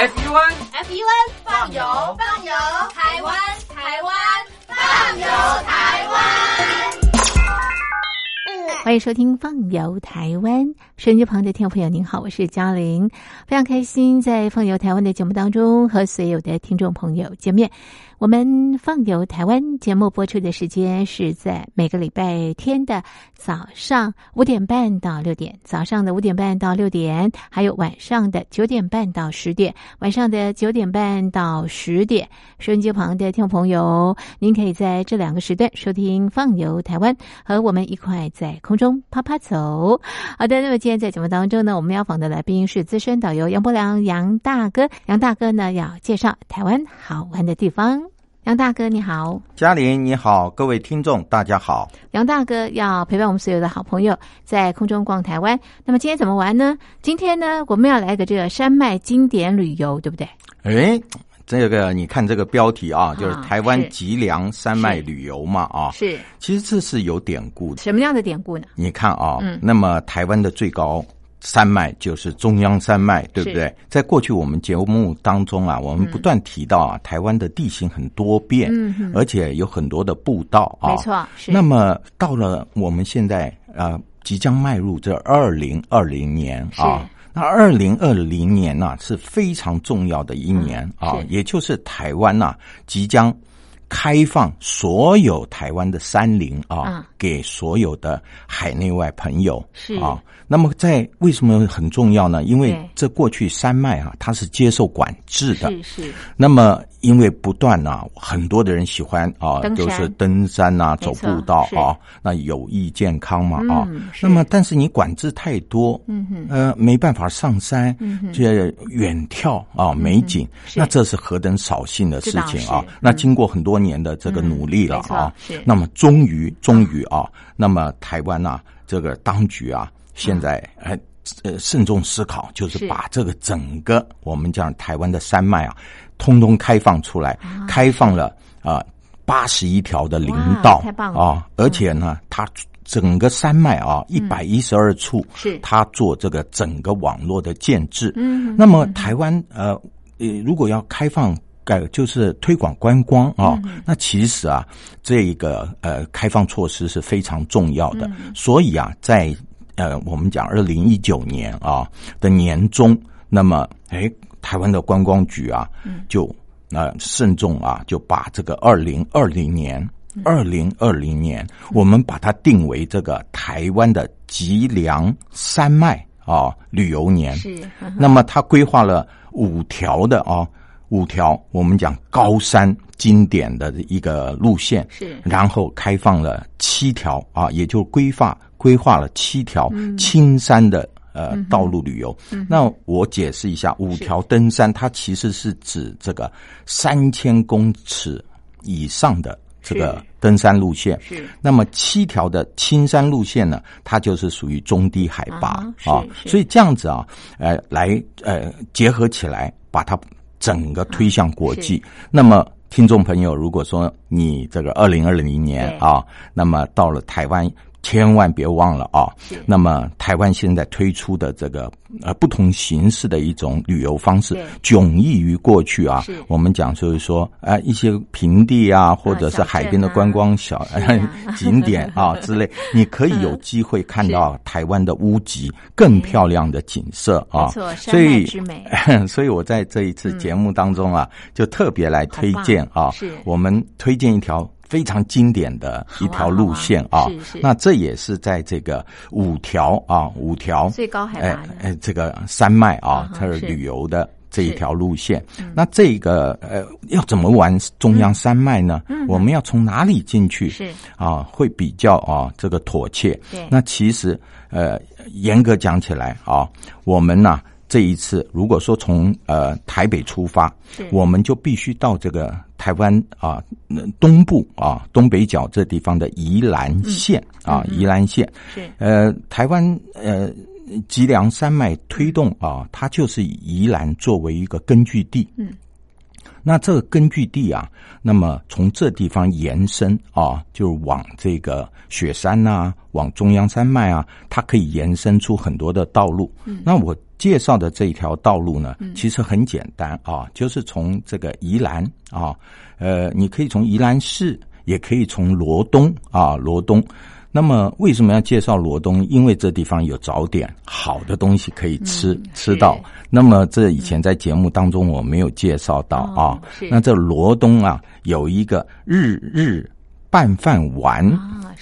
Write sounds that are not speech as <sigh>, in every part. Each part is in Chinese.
F U N F U N 放油放油，台湾台湾放油台湾。欢迎收听《放游台湾》，收音机旁的听众朋友，您好，我是嘉玲，非常开心在《放游台湾》的节目当中和所有的听众朋友见面。我们放游台湾节目播出的时间是在每个礼拜天的早上五点半到六点，早上的五点半到六点，还有晚上的九点半到十点，晚上的九点半到十点。收音机旁的听众朋友，您可以在这两个时段收听放游台湾，和我们一块在空中啪啪走。好的，那么今天在节目当中呢，我们要访的来宾是资深导游杨伯良杨大哥，杨大哥呢要介绍台湾好玩的地方。杨大哥你好，嘉玲你好，各位听众大家好。杨大哥要陪伴我们所有的好朋友在空中逛台湾。那么今天怎么玩呢？今天呢，我们要来个这个山脉经典旅游，对不对？哎，这个你看这个标题啊，啊就是台湾是。吉良山脉旅游嘛啊，是。其实这是有典故的。什么样的典故呢？你看啊，嗯。那么台湾的最高山脉就是中央山脉，对不对？在过去我们节目当中啊，我们不断提到啊，台湾的地形很多变，嗯而且有很多的步道啊，没错，是。那么到了我们现在啊即将迈入这二零二零年啊是，那二零二零年呐、是非常重要的一年、啊是，也就是台湾呐、即将开放所有台湾的山林啊，嗯给所有的海内外朋友是。啊。那么在为什么很重要呢？因为这过去山脉啊，它是接受管制的，是是。那么，因为不断啊，很多的人喜欢啊，就是登山啊，走步道啊，那有益健康嘛啊。嗯。那么，但是你管制太多，嗯哼。呃，没办法上山嗯哼，这远眺啊美景，是。那这是何等扫兴的事情啊！那经过很多年的这个努力了啊是，那么终于终于啊，那么台湾呐，这个当局啊，现在呃。呃，慎重思考，就是。是把这个整个我们讲台湾的山脉啊，通通开放出来，开放了啊八十一条的林道太棒了。啊，而且呢，它整个山脉啊一百一十二处，嗯是。它做这个整个网络的建制。嗯那么台湾呃呃，如果要开放。改就是推广观光啊、嗯那其实啊，这一个呃开放措施是非常重要的。嗯。所以啊，在呃我们讲二零一九年啊的年中，那么哎，台湾的观光局啊，嗯就呃慎重啊，就把这个二零二零年。嗯二零二零年，我们把它定为这个台湾的脊梁山脉啊旅游年。是那么它规划了五条的啊，五条我们讲高山经典的一个路线，是然后开放了七条啊，也就规划规划了七条嗯青山的。呃，道路旅游。那我解释一下，五条登山，它其实是指这个三千公尺以上的这个登山路线。是那么七条的青山路线呢，它就是属于中低海拔啊所以这样子啊，呃，来呃结合起来，把它整个推向国际。那么，听众朋友，如果说你这个二零二零年啊，那么到了台湾。千万别忘了啊！那么台湾现在推出的这个呃不同形式的一种旅游方式，迥异于过去啊。我们讲就是说，呃，一些平地啊，或者是海边的观光小 <laughs> 景点啊之类，你可以有机会看到台湾的屋脊更漂亮的景色啊。错。所以 <laughs> 所以我在这一次节目当中啊，就特别来推荐啊我们推荐一条。非常经典的一条路线啊，那这也是在这个五条啊，五条最高海哎拔的。哎，这个山脉啊它是。是旅游的这一条路线。那这个呃，要怎么玩中央山脉呢？我们要从哪里进去？是。啊，会比较啊这个妥切。对。那其实呃，严格讲起来啊，我们呐、这一次如果说从呃台北出发，我们就必须到这个台湾啊呃东部啊东北角这地方的宜兰县、啊宜兰县。是呃，台湾呃吉良山脉推动啊，它就是以宜兰作为一个根据地。嗯，那这个根据地啊，那么从这地方延伸啊，就往这个雪山呐、往中央山脉啊，它可以延伸出很多的道路。嗯，那我介绍的这一条道路呢，其实很简单啊，就是从这个宜兰啊，呃，你可以从宜兰市，也可以从罗东啊，罗东。那么为什么要介绍罗东？因为这地方有早点，好的东西可以吃吃到。那么这以前在节目当中我没有介绍到啊。那这罗东啊，有一个日日拌饭丸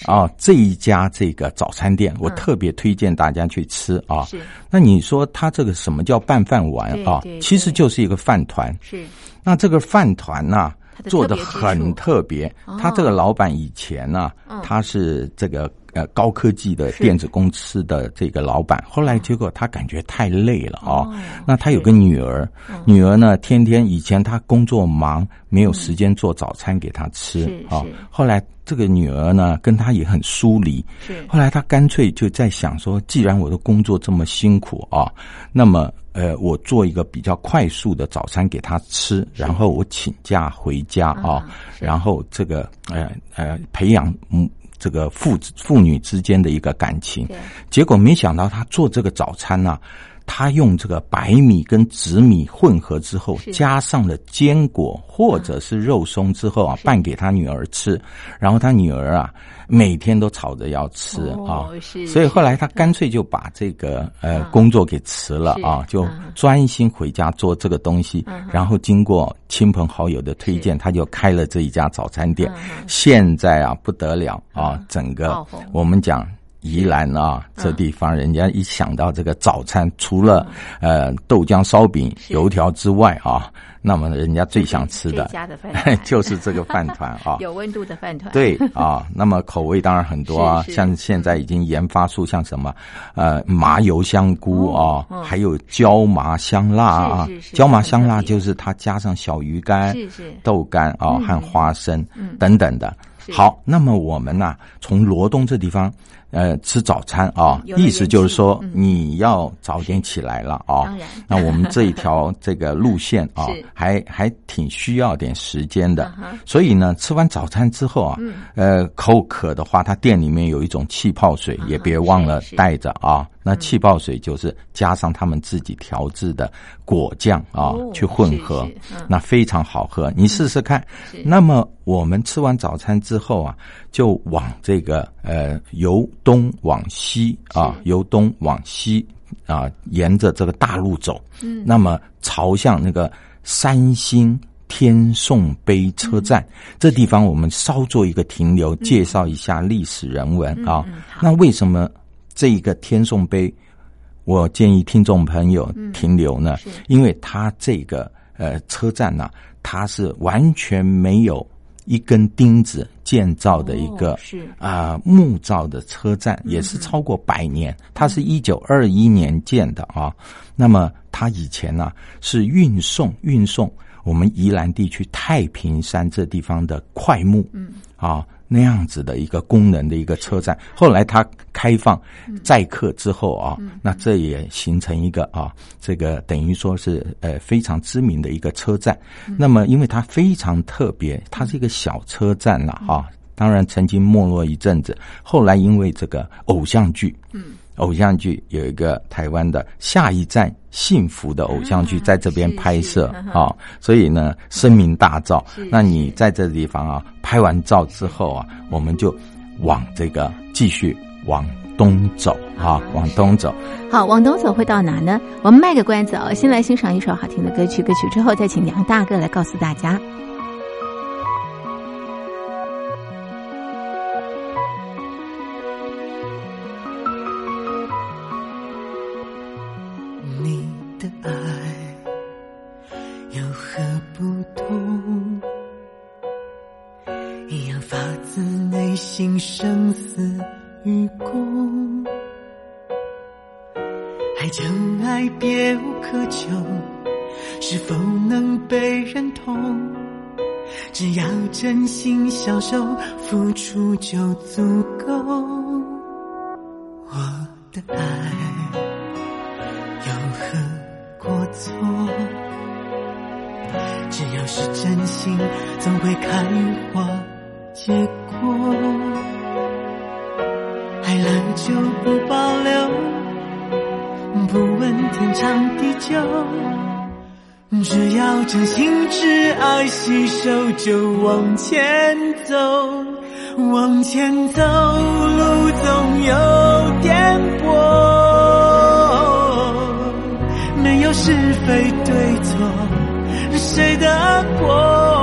啊，这一家这个早餐店，我特别推荐大家去吃啊。那你说它这个什么叫拌饭丸啊？其实就是一个饭团。是。那这个饭团呢？做的很。特别，他这个老板以前呢，他是这个呃高科技的电子公司的这个老板，后来结果他感觉太累了啊，那他有个女儿，女儿呢天天以前他工作忙，没有时间做早餐给他吃啊，后来这个女儿呢跟他也很疏离，后来他干脆就在想说，既然我的工作这么辛苦啊，那么。呃，我做一个比较快速的早餐给他吃，然后我请假回家啊，然后这个呃呃培养嗯这个父父女之间的一个感情，结果没想到他做这个早餐呢。他用这个白米跟紫米混合之后，加上了坚果或者是肉松之后啊，拌给他女儿吃。然后他女儿啊，每天都吵着要吃啊，所以后来他干脆就把这个呃工作给辞了啊，就专心回家做这个东西。然后经过亲朋好友的推荐，他就开了这一家早餐店。现在啊不得了啊，整个我们讲。宜兰啊，这地方人家一想到这个早餐，除了呃豆浆、烧饼、油条之外啊，那么人家最想吃的 <laughs> 就是这个饭团啊，<laughs> 有温度的饭团。对啊，<laughs> 那么口味当然很多啊，像现在已经研发出像什么呃麻油香菇啊，还有椒麻香辣啊，椒麻香辣就是它加上小鱼干、豆干啊和花生等等的。好，那么我们呢，从罗东这地方。呃，吃早餐啊，意思就是说你要早点起来了啊。那我们这一条这个路线啊，<laughs> 还还挺需要点时间的。所以呢，吃完早餐之后啊，呃，口渴的话，他店里面有一种气泡水，也别忘了带着啊。那气泡水就是加上他们自己调制的果酱啊，去混合，那非常好喝。你试试看。那么我们吃完早餐之后啊，就往这个呃由东往西啊，由东往西啊，沿着这个大路走。嗯，那么朝向那个三星天颂碑车站这地方，我们稍做一个停留，介绍一下历史人文啊。那为什么？这一个天颂碑，我建议听众朋友停留呢，因为它这个呃车站呢，它是完全没有一根钉子建造的一个是啊木造的车站，也是超过百年，它是一九二一年建的啊。那么它以前呢是运送运送我们宜兰地区太平山这地方的快木，嗯啊。那样子的一个功能的一个车站，后来它开放载客之后啊，那这也形成一个啊，这个等于说是呃非常知名的一个车站。那么因为它非常特别，它是一个小车站了啊，当然曾经没落一阵子，后来因为这个偶像剧，嗯。偶像剧有一个台湾的下一站幸福的偶像剧在这边拍摄啊，所以呢声名大噪。那你在这地方啊拍完照之后啊，我们就往这个继续往东走啊，往东走。好，往东走会到哪呢？我们卖个关子哦，先来欣赏一首好听的歌曲，歌曲之后再请杨大哥来告诉大家。真心相守，付出就足够。我的爱有何过错？只要是真心，总会开花结果。爱了就不保留，不问天长地久。只要真心挚爱，携手就往前走，往前走，路总有颠簸，没有是非对错，谁的过？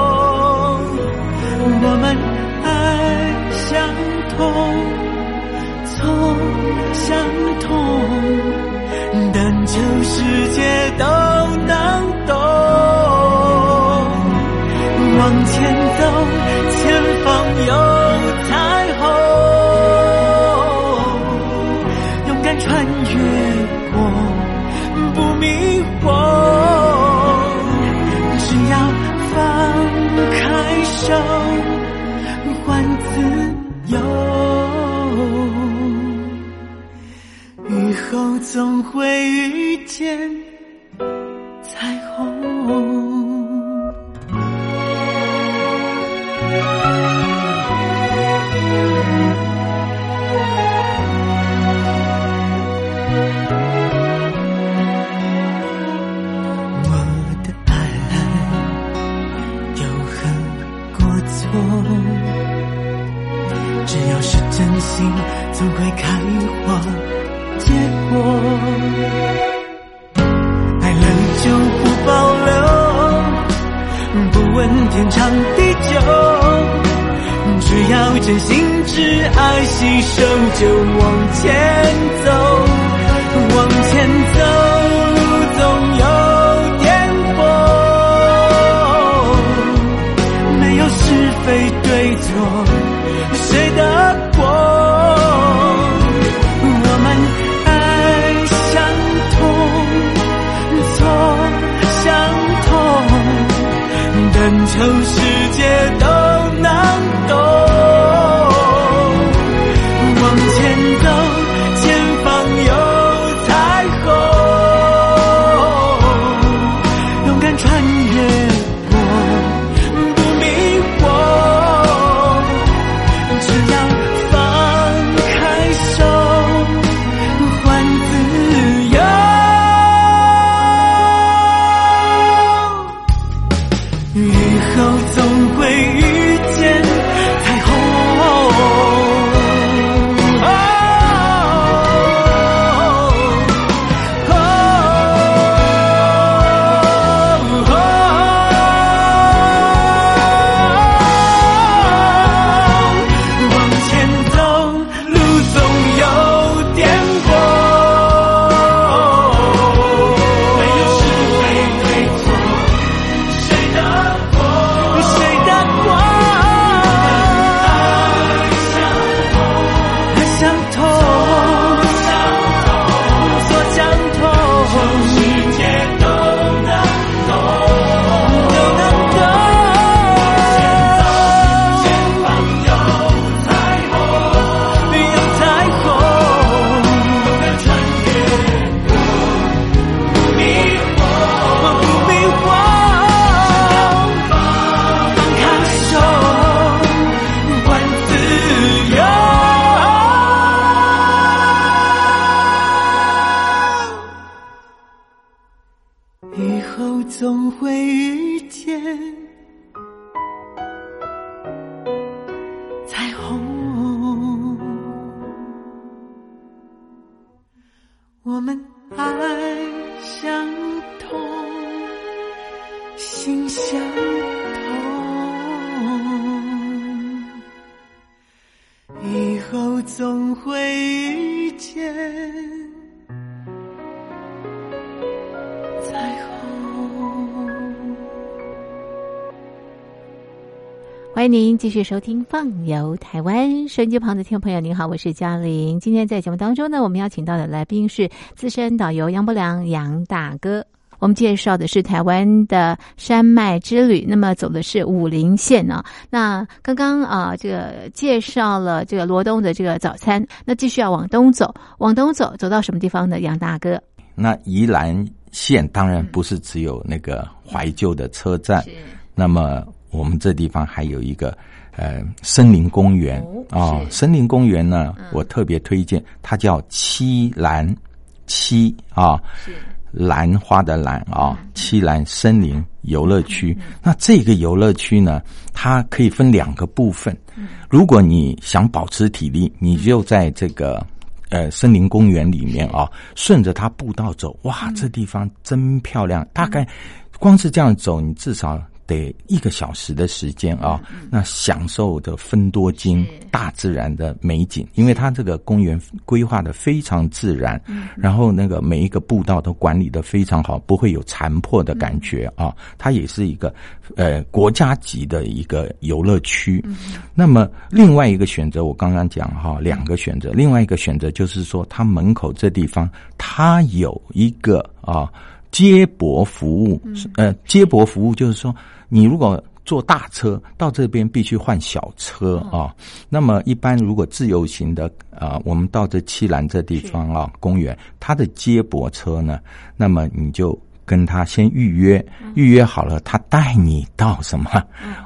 后总会遇见。我们爱相同心相同以后总会遇见欢迎您继续收听《放游台湾》收音机旁的听众朋友，您好，我是嘉玲。今天在节目当中呢，我们邀请到的来宾是资深导游杨伯良杨大哥。我们介绍的是台湾的山脉之旅，那么走的是武陵线呢。那刚刚啊，这个介绍了这个罗东的这个早餐，那继续要往东走，往东走，走到什么地方呢？杨大哥，那宜兰县当然不是只有那个怀旧的车站，那么。我们这地方还有一个呃森林公园啊，森林公园呢，我特别推荐，它叫七兰七啊，兰花的兰啊，七兰森林游乐区。那这个游乐区呢，它可以分两个部分。如果你想保持体力，你就在这个呃森林公园里面啊，顺着它步道走。哇，这地方真漂亮！大概光是这样走，你至少。得一个小时的时间啊，那享受的分多金大自然的美景，因为它这个公园规划的非常自然，然后那个每一个步道都管理的非常好，不会有残破的感觉啊。它也是一个呃国家级的一个游乐区。那么另外一个选择，我刚刚讲哈，两个选择，另外一个选择就是说，它门口这地方它有一个啊接驳服务，呃接驳服务就是说。你如果坐大车到这边，必须换小车啊。那么一般如果自由行的啊，我们到这七兰这地方啊，公园，它的接驳车呢，那么你就跟他先预约，预约好了，他带你到什么？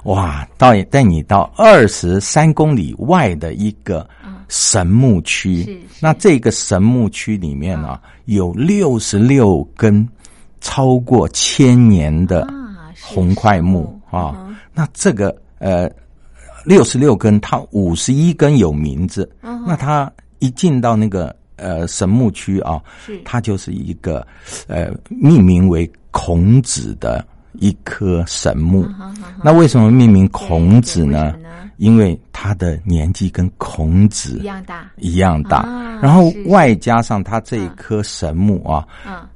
哇，到带你到二十三公里外的一个神木区。那这个神木区里面呢，有六十六根超过千年的。红块木啊，那这个呃六十六根，它五十一根有名字。那它一进到那个呃神木区啊，它就是一个呃命名为孔子的一棵神木。那为什么命名孔子呢？因为他的年纪跟孔子一样大，一样大，然后外加上他这一棵神木啊，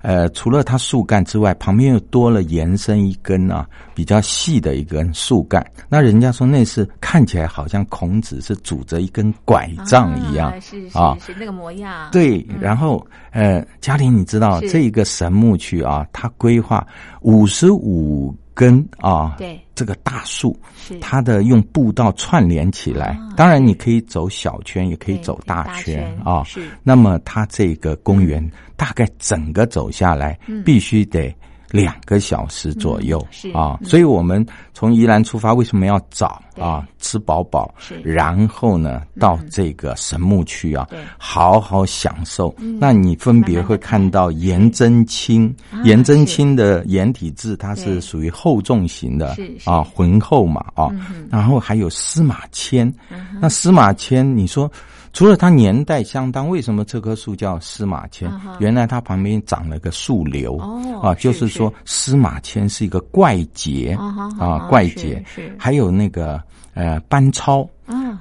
呃，除了它树干之外，旁边又多了延伸一根啊，比较细的一根树干。那人家说那是看起来好像孔子是拄着一根拐杖一样，是是是那个模样。对，然后呃，嘉玲，你知道这一个神木区啊，它规划五十五。根啊，对这个大树，它的用步道串联起来。当然，你可以走小圈，也可以走大圈啊。是，那么它这个公园大概整个走下来，必须得。两个小时左右啊，所以我们从宜兰出发，为什么要早啊？吃饱饱，然后呢，到这个神木区啊，好好享受。那你分别会看到颜真卿，颜真卿的颜体字，它是属于厚重型的啊，浑厚嘛啊。然后还有司马迁，那司马迁，你说。除了它年代相当，为什么这棵树叫司马迁？原来它旁边长了个树瘤，啊，就是说司马迁是一个怪杰啊，怪杰。还有那个呃班超，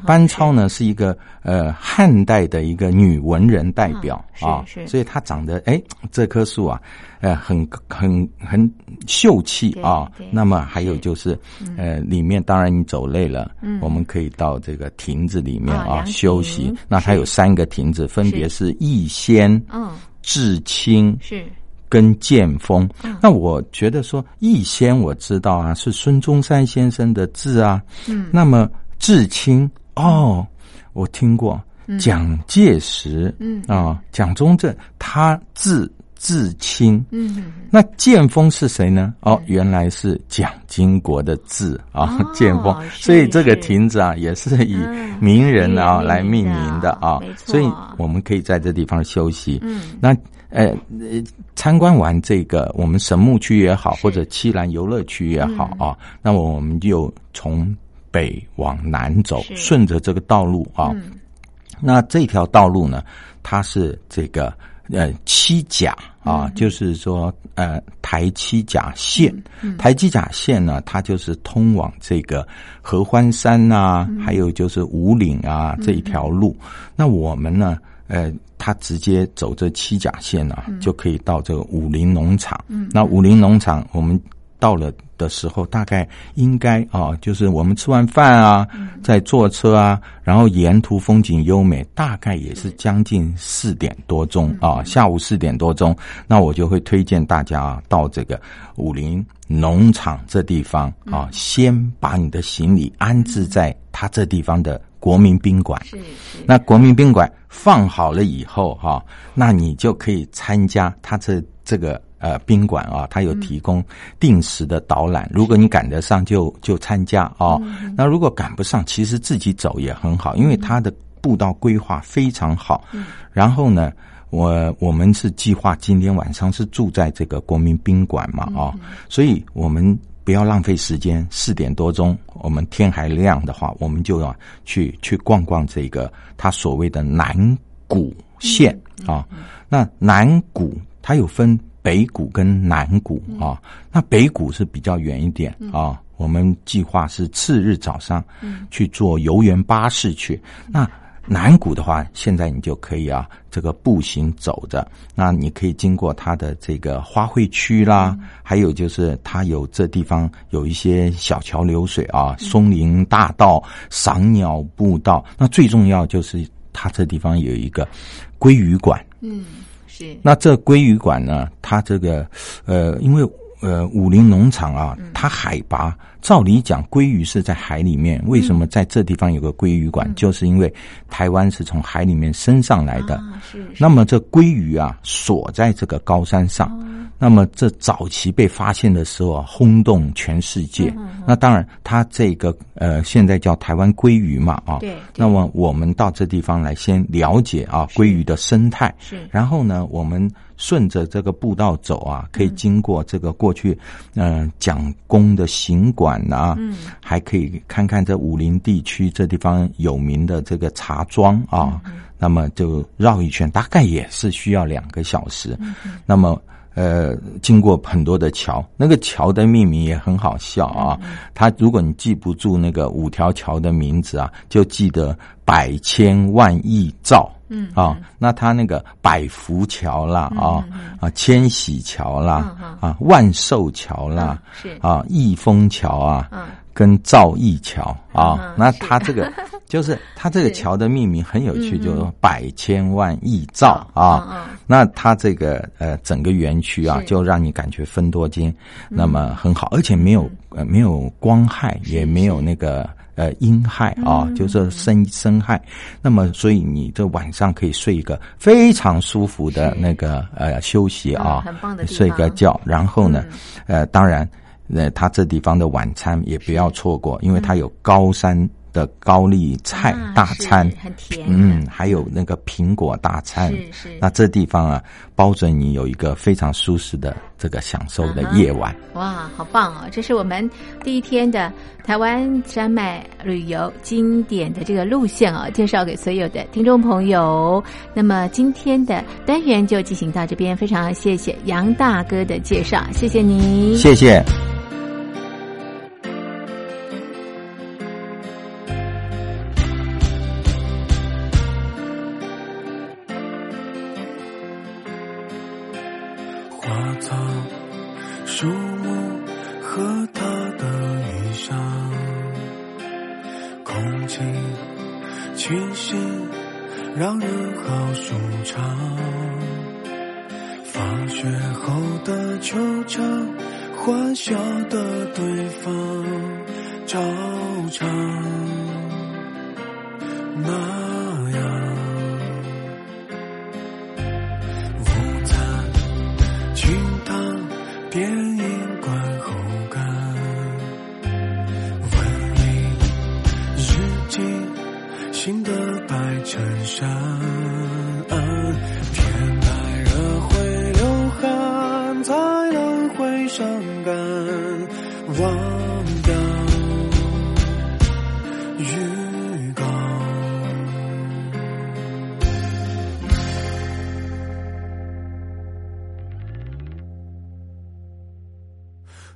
班超呢是一个呃汉代的一个女文人代表啊，是所以她长得哎这棵树啊。呃，很很很秀气啊。那么还有就是，呃，里面当然你走累了，我们可以到这个亭子里面啊休息。那它有三个亭子，分别是逸仙、嗯、至清是跟剑锋。那我觉得说逸仙我知道啊，是孙中山先生的字啊。嗯，那么至清哦，我听过蒋介石，嗯啊，蒋中正他字。至清，嗯，那剑锋是谁呢？哦，原来是蒋经国的字啊，剑锋。所以这个亭子啊，也是以名人啊来命名的啊。所以我们可以在这地方休息。嗯，那呃，参观完这个我们神木区也好，或者七兰游乐区也好啊，那么我们就从北往南走，顺着这个道路啊。那这条道路呢，它是这个。呃，七甲啊，就是说，呃，台七甲线，台七甲线呢，它就是通往这个合欢山呐，还有就是五岭啊这一条路。那我们呢，呃，它直接走这七甲线呢，就可以到这个武林农场。那武林农场，我们到了。的时候大概应该啊，就是我们吃完饭啊，在坐车啊，然后沿途风景优美，大概也是将近四点多钟啊，下午四点多钟，那我就会推荐大家到这个武林农场这地方啊，先把你的行李安置在他这地方的国民宾馆。是，那国民宾馆放好了以后哈，那你就可以参加他这这个。呃，宾馆啊，它有提供定时的导览，如果你赶得上就就参加啊。那如果赶不上，其实自己走也很好，因为它的步道规划非常好。然后呢，我我们是计划今天晚上是住在这个国民宾馆嘛啊，所以我们不要浪费时间，四点多钟我们天还亮的话，我们就要去去逛逛这个它所谓的南谷县啊。那南谷它有分北谷跟南谷啊，那北谷是比较远一点啊。我们计划是次日早上去坐游园巴士去那。南谷的话，现在你就可以啊，这个步行走着，那你可以经过它的这个花卉区啦，还有就是它有这地方有一些小桥流水啊，松林大道、赏鸟步道。那最重要就是它这地方有一个鲑鱼馆。嗯，是。那这鲑鱼馆呢，它这个呃，因为呃武林农场啊，它海拔。照理讲，鲑鱼是在海里面，为什么在这地方有个鲑鱼馆？就是因为台湾是从海里面升上来的。是。那么这鲑鱼啊，锁在这个高山上。那么这早期被发现的时候啊，轰动全世界。那当然，它这个呃，现在叫台湾鲑鱼嘛啊。对。那么我们到这地方来先了解啊，鲑鱼的生态。是。然后呢，我们顺着这个步道走啊，可以经过这个过去嗯蒋公的行馆。馆啊，嗯，还可以看看这武林地区这地方有名的这个茶庄啊，那么就绕一圈，大概也是需要两个小时。那么呃，经过很多的桥，那个桥的命名也很好笑啊。他如果你记不住那个五条桥的名字啊，就记得百千万亿兆。嗯啊，那他那个百福桥啦，啊啊，千禧桥啦，啊，万寿桥啦，是。啊，益丰桥啊，跟赵义桥啊，那他这个 <laughs> 就是他这个桥的命名很有趣，就是百千万亿兆啊，那他这个呃整个园区啊，就让你感觉分多金，那么很好，而且没有呃没有光害，也没有那个。呃，阴害啊，就是生生害。那么，所以你这晚上可以睡一个非常舒服的那个呃休息啊，很棒的睡个觉。然后呢，呃，当然，呃，他这地方的晚餐也不要错过，因为它有高山。的高丽菜大餐，很甜，嗯，还有那个苹果大餐，是是。那这地方啊，包准你有一个非常舒适的这个享受的夜晚。哇，好棒哦！这是我们第一天的台湾山脉旅游经典的这个路线哦，介绍给所有的听众朋友。那么今天的单元就进行到这边，非常谢谢杨大哥的介绍，谢谢你，谢谢。让人好舒畅。放学后的球场欢笑的对方照常。那浴缸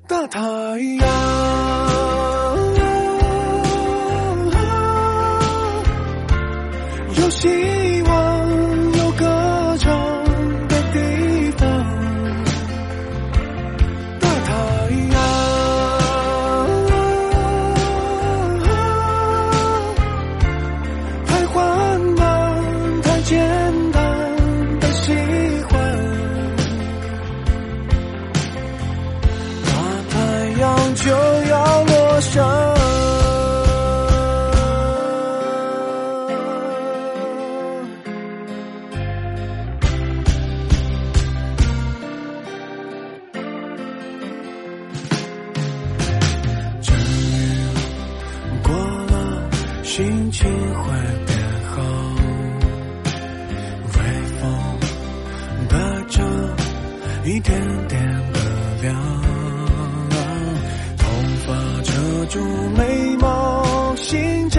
大太阳。有心心情会变好，微风带着一点点的凉，头发遮住眉毛，心情。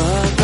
这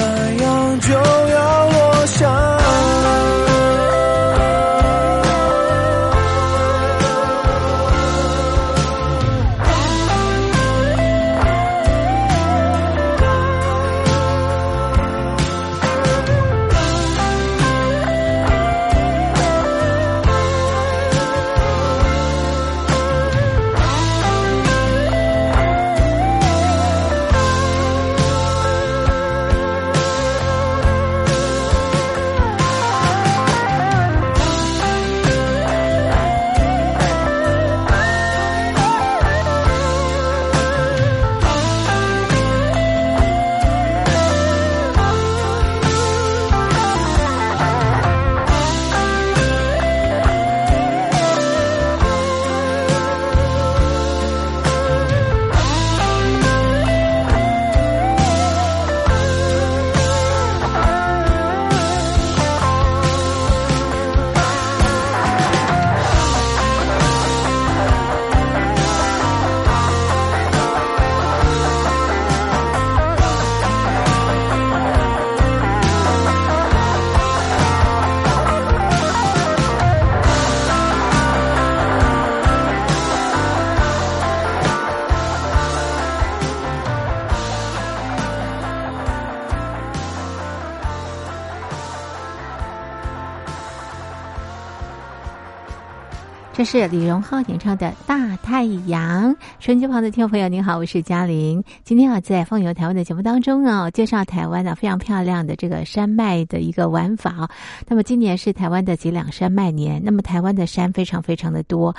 是李荣浩演唱的《大太阳》。春节旁的听众朋友，您好，我是嘉玲。今天啊，在《放游台湾》的节目当中啊，介绍台湾的非常漂亮的这个山脉的一个玩法。那么今年是台湾的脊两山脉年，那么台湾的山非常非常的多。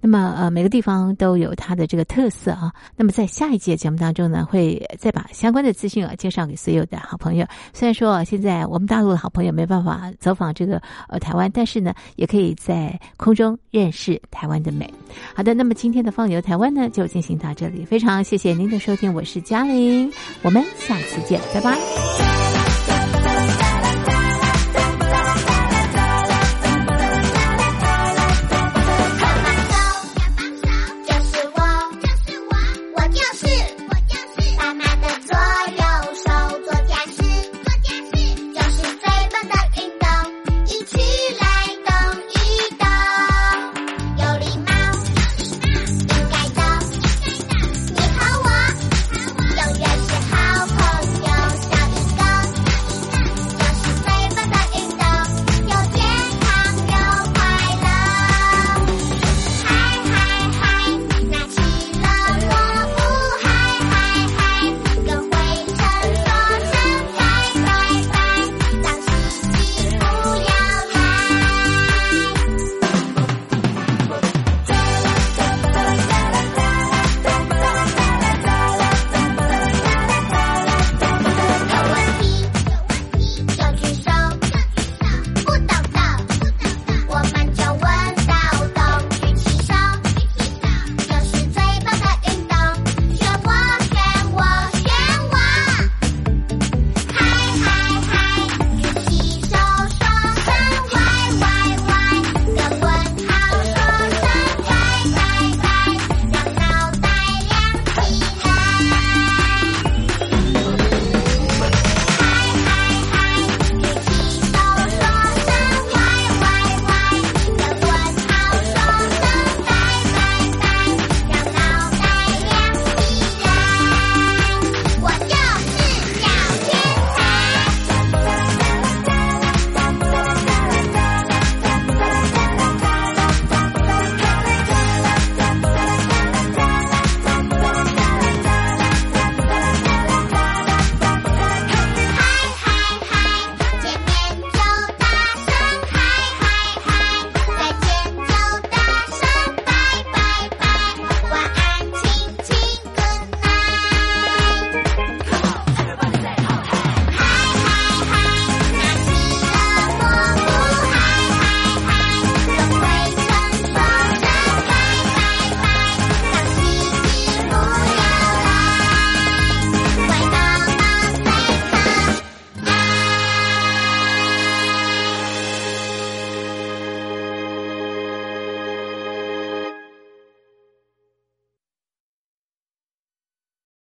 那么，呃，每个地方都有它的这个特色啊。那么，在下一节节目当中呢，会再把相关的资讯啊介绍给所有的好朋友。虽然说现在我们大陆的好朋友没办法走访这个呃台湾，但是呢，也可以在空中认识台湾的美。好的，那么今天的放牛台湾呢，就进行到这里。非常谢谢您的收听，我是嘉玲，我们下次见，拜拜。